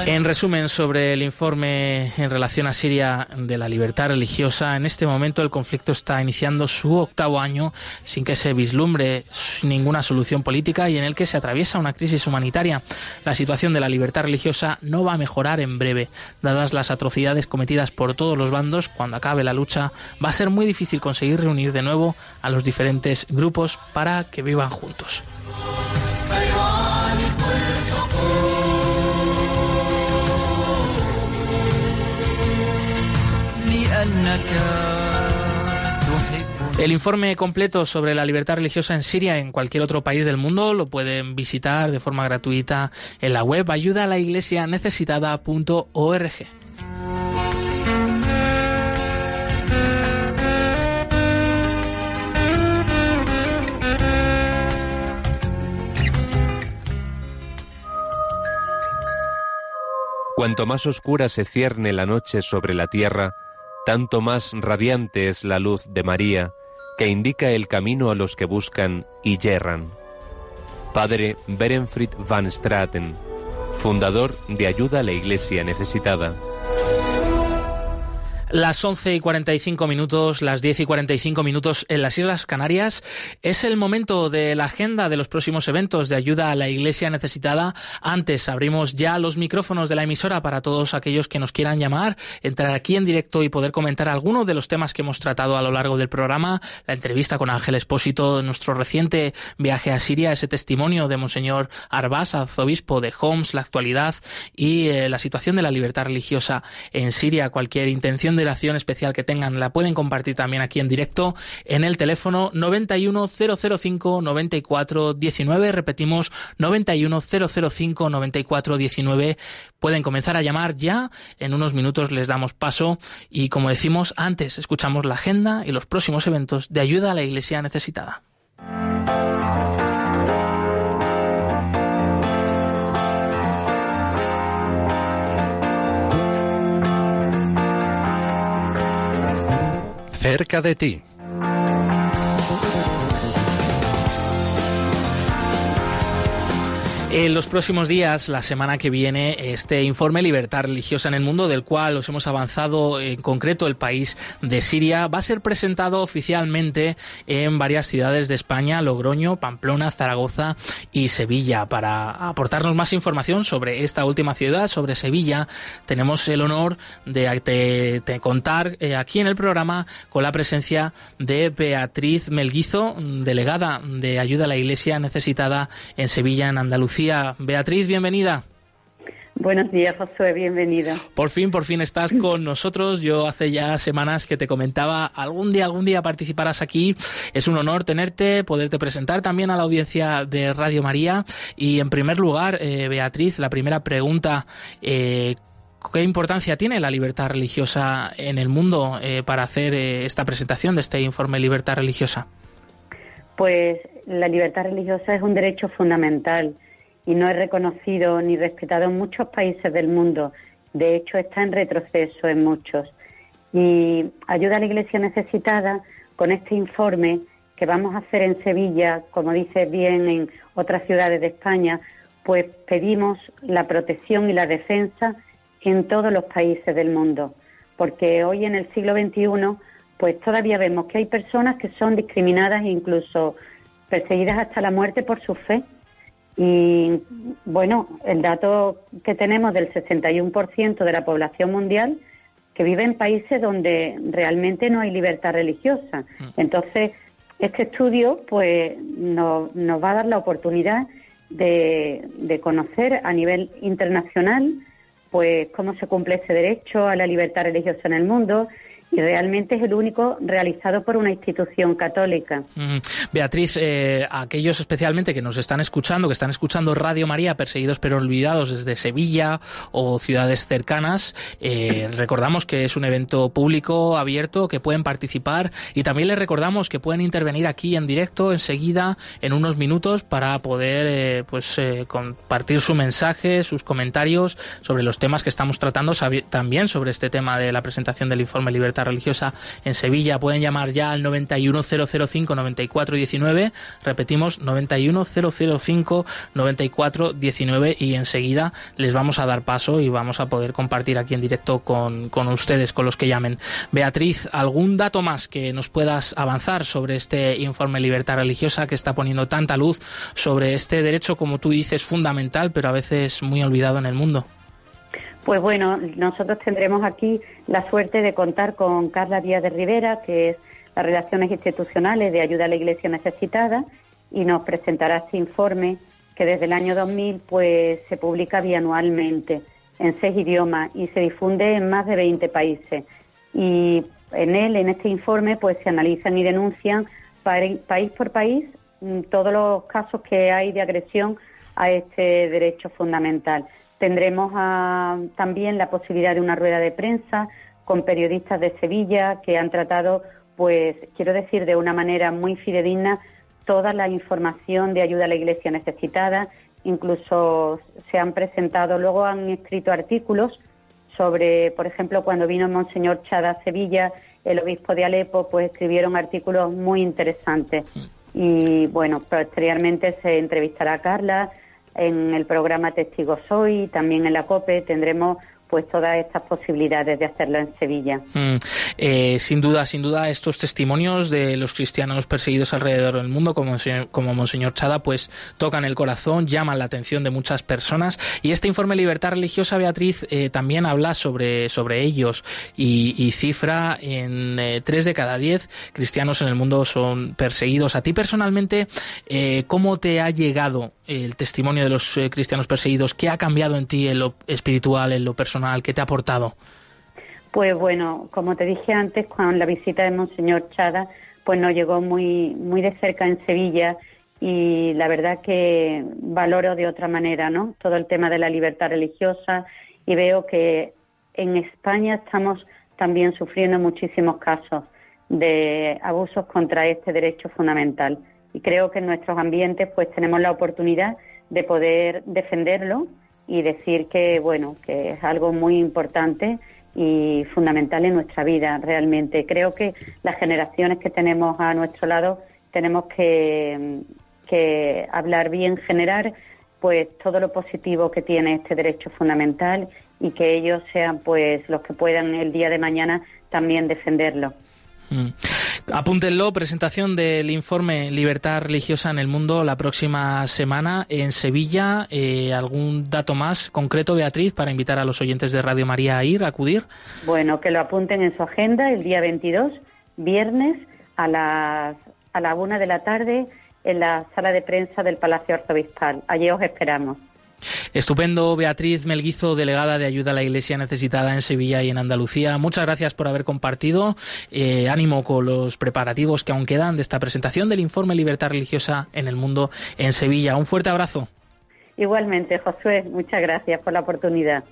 En resumen, sobre el informe en relación a Siria de la libertad religiosa, en este momento el conflicto está iniciando su octavo año sin que se vislumbre ninguna solución política y en el que se atraviesa una crisis humanitaria. La situación de la libertad religiosa no va a mejorar en breve. Dadas las atrocidades cometidas por todos los bandos, cuando acabe la lucha, va a ser muy difícil conseguir reunir de nuevo a los diferentes grupos para que vivan juntos. El informe completo sobre la libertad religiosa en Siria en cualquier otro país del mundo lo pueden visitar de forma gratuita en la web ayuda a la iglesia necesitada.org. Cuanto más oscura se cierne la noche sobre la tierra, tanto más radiante es la luz de María, que indica el camino a los que buscan y yerran. Padre Berenfried van Straten, fundador de Ayuda a la Iglesia Necesitada. Las 11 y 45 minutos, las 10 y 45 minutos en las Islas Canarias. Es el momento de la agenda de los próximos eventos de ayuda a la Iglesia necesitada. Antes abrimos ya los micrófonos de la emisora para todos aquellos que nos quieran llamar, entrar aquí en directo y poder comentar algunos de los temas que hemos tratado a lo largo del programa. La entrevista con Ángel Espósito, nuestro reciente viaje a Siria, ese testimonio de Monseñor Arbás, arzobispo de Homs, la actualidad y eh, la situación de la libertad religiosa en Siria. Cualquier intención de acción especial que tengan la pueden compartir también aquí en directo en el teléfono 91005 9419 repetimos 91005 9419 pueden comenzar a llamar ya en unos minutos les damos paso y como decimos antes escuchamos la agenda y los próximos eventos de ayuda a la iglesia necesitada cerca de ti. En los próximos días, la semana que viene, este informe Libertad Religiosa en el Mundo, del cual os hemos avanzado en concreto el país de Siria, va a ser presentado oficialmente en varias ciudades de España, Logroño, Pamplona, Zaragoza y Sevilla. Para aportarnos más información sobre esta última ciudad, sobre Sevilla, tenemos el honor de, contar eh, aquí en el programa con la presencia de Beatriz Melguizo, delegada de Ayuda a la Iglesia Necesitada en Sevilla, en Andalucía. Beatriz, bienvenida. Buenos días, Josué, bienvenida. Por fin, por fin estás [clears throat] con nosotros. Yo hace ya semanas que te comentaba, algún día, algún día participarás aquí. Es un honor tenerte, poderte presentar también a la audiencia de Radio María. Y en primer lugar, eh, Beatriz, la primera pregunta, eh, ¿qué importancia tiene la libertad religiosa en el mundo eh, para hacer esta presentación de este informe Libertad Religiosa? Pues la libertad religiosa es un derecho fundamental y no es reconocido ni respetado en muchos países del mundo. De hecho, está en retroceso en muchos. Y ayuda a la Iglesia necesitada con este informe que vamos a hacer en Sevilla, como dice bien en otras ciudades de España, pues pedimos la protección y la defensa en todos los países del mundo, porque hoy en el siglo XXI, pues todavía vemos que hay personas que son discriminadas e incluso perseguidas hasta la muerte por su fe. Y bueno, el dato que tenemos del 61% de la población mundial que vive en países donde realmente no hay libertad religiosa. Mm. Entonces, este estudio pues nos, nos va a dar la oportunidad de, de conocer a nivel internacional pues cómo se cumple ese derecho a la libertad religiosa en el mundo, y realmente es el único realizado por una institución católica. Beatriz, eh, aquellos especialmente que nos están escuchando, que están escuchando Radio María, perseguidos pero olvidados desde Sevilla o ciudades cercanas, eh, [laughs] recordamos que es un evento público, abierto, que pueden participar y también les recordamos que pueden intervenir aquí en directo enseguida, en unos minutos, para poder eh, pues compartir su mensaje, sus comentarios sobre los temas que estamos tratando, también sobre este tema de la presentación del informe Libertad Religiosa en Sevilla. Pueden llamar ya al 91005-9419. Repetimos, 91005-9419 y enseguida les vamos a dar paso y vamos a poder compartir aquí en directo con, con ustedes, con los que llamen. Beatriz, ¿algún dato más que nos puedas avanzar sobre este informe Libertad Religiosa que está poniendo tanta luz sobre este derecho, como tú dices, fundamental, pero a veces muy olvidado en el mundo? Pues bueno, nosotros tendremos aquí la suerte de contar con Carla Díaz de Rivera, que es las Relaciones Institucionales de Ayuda a la Iglesia Necesitada, y nos presentará este informe que desde el año 2000 pues se publica bianualmente en seis idiomas y se difunde en más de 20 países. Y en él, en este informe, pues se analizan y denuncian país por país mm, todos los casos que hay de agresión a este derecho fundamental. Tendremos ah, también la posibilidad de una rueda de prensa con periodistas de Sevilla que han tratado, pues, quiero decir, de una manera muy fidedigna toda la información de ayuda a la Iglesia necesitada. Incluso se han presentado, luego han escrito artículos sobre, por ejemplo, cuando vino Monseñor Chada a Sevilla, el obispo de Alepo, pues escribieron artículos muy interesantes. Y bueno, posteriormente se entrevistará a Carla, en el programa Testigos Hoy, también en la COPE tendremos pues todas estas posibilidades de hacerlo en Sevilla. Mm, eh, sin duda, sin duda, estos testimonios de los cristianos perseguidos alrededor del mundo, como, como Monseñor Chada, pues tocan el corazón, llaman la atención de muchas personas. Y este informe Libertad Religiosa, Beatriz, eh, también habla sobre, sobre ellos y, cifra en eh, tres de cada diez cristianos en el mundo son perseguidos. A ti personalmente, ¿cómo te ha llegado el testimonio de los cristianos perseguidos? ¿Qué ha cambiado en ti en lo espiritual, en lo personal? que te ha aportado? Pues bueno, como te dije antes, con la visita de Monseñor Chada, pues nos llegó muy, muy de cerca en Sevilla y la verdad que valoro de otra manera, ¿no? Todo el tema de la libertad religiosa y veo que en España estamos también sufriendo muchísimos casos de abusos contra este derecho fundamental y creo que en nuestros ambientes pues tenemos la oportunidad de poder defenderlo y decir que, bueno, que es algo muy importante y fundamental en nuestra vida, realmente. Creo que las generaciones que tenemos a nuestro lado tenemos que, que hablar bien, generar pues todo lo positivo que tiene este derecho fundamental y que ellos sean pues los que puedan el día de mañana también defenderlo. Mm. Apúntenlo, presentación del informe Libertad Religiosa en el Mundo la próxima semana en Sevilla. Eh, ¿Algún dato más concreto, Beatriz, para invitar a los oyentes de Radio María a ir, a acudir? Bueno, que lo apunten en su agenda el día 22, viernes, a las a la una de la tarde en la sala de prensa del Palacio Arzobispal. Allí os esperamos. Estupendo, Beatriz Melguizo, delegada de ayuda a la Iglesia necesitada en Sevilla y en Andalucía. Muchas gracias por haber compartido. Eh, ánimo con los preparativos que aún quedan de esta presentación del informe Libertad Religiosa en el Mundo en Sevilla. Un fuerte abrazo. Igualmente, Josué, muchas gracias por la oportunidad.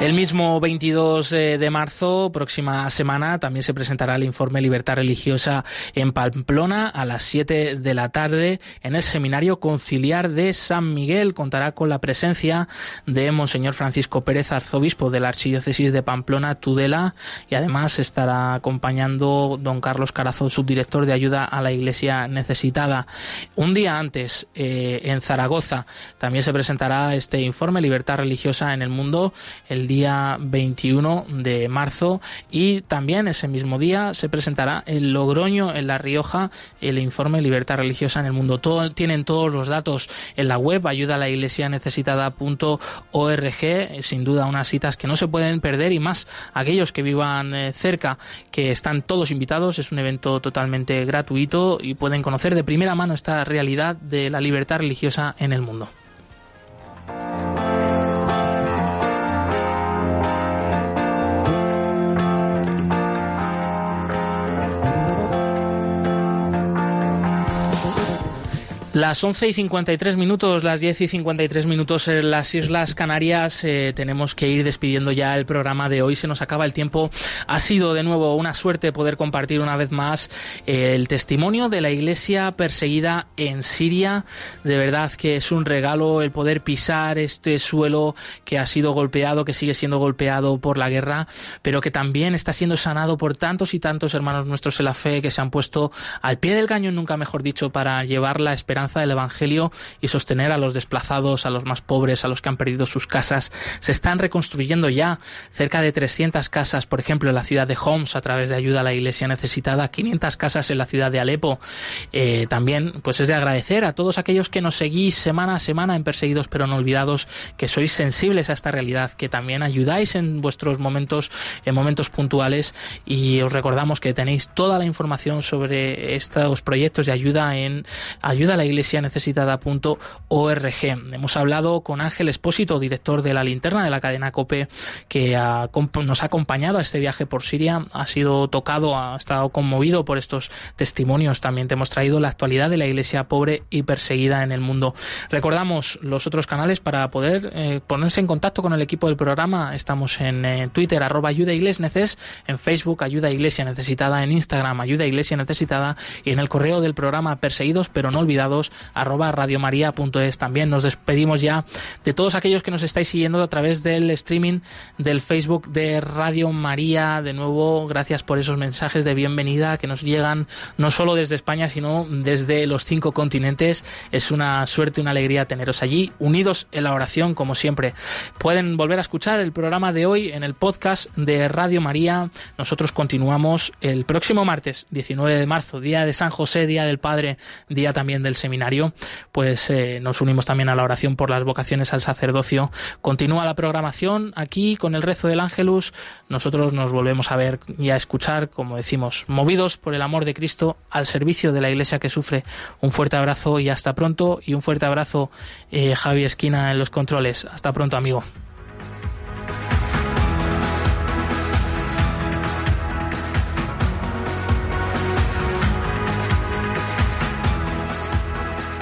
El mismo 22 eh, de marzo, próxima semana, también se presentará el informe Libertad Religiosa en Pamplona a las 7 de la tarde en el Seminario Conciliar de San Miguel. Contará con la presencia de Monseñor Francisco Pérez, arzobispo de la Archidiócesis de Pamplona, Tudela, y además estará acompañando don Carlos Carazo, subdirector de ayuda a la Iglesia necesitada. Un día antes, eh, en Zaragoza, también se presentará este informe Libertad Religiosa en el Mundo. El día 21 de marzo y también ese mismo día se presentará en Logroño, en La Rioja, el informe Libertad Religiosa en el Mundo. Todo, tienen todos los datos en la web ayuda a la iglesia necesitada.org, sin duda unas citas que no se pueden perder y más aquellos que vivan eh, cerca, que están todos invitados, es un evento totalmente gratuito y pueden conocer de primera mano esta realidad de la libertad religiosa en el mundo. Las 11 y 53 minutos, las 10 y 53 minutos en las Islas Canarias. Eh, tenemos que ir despidiendo ya el programa de hoy. Se nos acaba el tiempo. Ha sido de nuevo una suerte poder compartir una vez más eh, el testimonio de la iglesia perseguida en Siria. De verdad que es un regalo el poder pisar este suelo que ha sido golpeado, que sigue siendo golpeado por la guerra, pero que también está siendo sanado por tantos y tantos hermanos nuestros en la fe que se han puesto al pie del cañón, nunca mejor dicho, para llevar la esperanza del Evangelio y sostener a los desplazados, a los más pobres, a los que han perdido sus casas. Se están reconstruyendo ya cerca de 300 casas, por ejemplo, en la ciudad de Homs a través de ayuda a la iglesia necesitada, 500 casas en la ciudad de Alepo. Eh, también, pues es de agradecer a todos aquellos que nos seguís semana a semana en Perseguidos pero no olvidados, que sois sensibles a esta realidad, que también ayudáis en vuestros momentos, en momentos puntuales y os recordamos que tenéis toda la información sobre estos proyectos de ayuda en ayuda a la iglesianecesitada.org. Hemos hablado con Ángel Espósito, director de la linterna de la cadena COPE, que nos ha acompañado a este viaje por Siria, ha sido tocado, ha estado conmovido por estos testimonios. También te hemos traído la actualidad de la iglesia pobre y perseguida en el mundo. Recordamos los otros canales para poder eh, ponerse en contacto con el equipo del programa. Estamos en eh, Twitter, arroba ayuda neces, en Facebook, ayuda iglesia necesitada, en Instagram, ayuda iglesia necesitada y en el correo del programa perseguidos pero no olvidados arroba radiomaria.es. También nos despedimos ya de todos aquellos que nos estáis siguiendo a través del streaming del Facebook de Radio María. De nuevo, gracias por esos mensajes de bienvenida que nos llegan no solo desde España, sino desde los cinco continentes. Es una suerte, una alegría teneros allí, unidos en la oración, como siempre. Pueden volver a escuchar el programa de hoy en el podcast de Radio María. Nosotros continuamos el próximo martes, 19 de marzo, día de San José, día del Padre, día también del pues eh, nos unimos también a la oración por las vocaciones al sacerdocio. Continúa la programación aquí con el rezo del Ángelus. Nosotros nos volvemos a ver y a escuchar, como decimos, movidos por el amor de Cristo al servicio de la Iglesia que sufre. Un fuerte abrazo y hasta pronto. Y un fuerte abrazo, eh, Javi Esquina en los controles. Hasta pronto, amigo.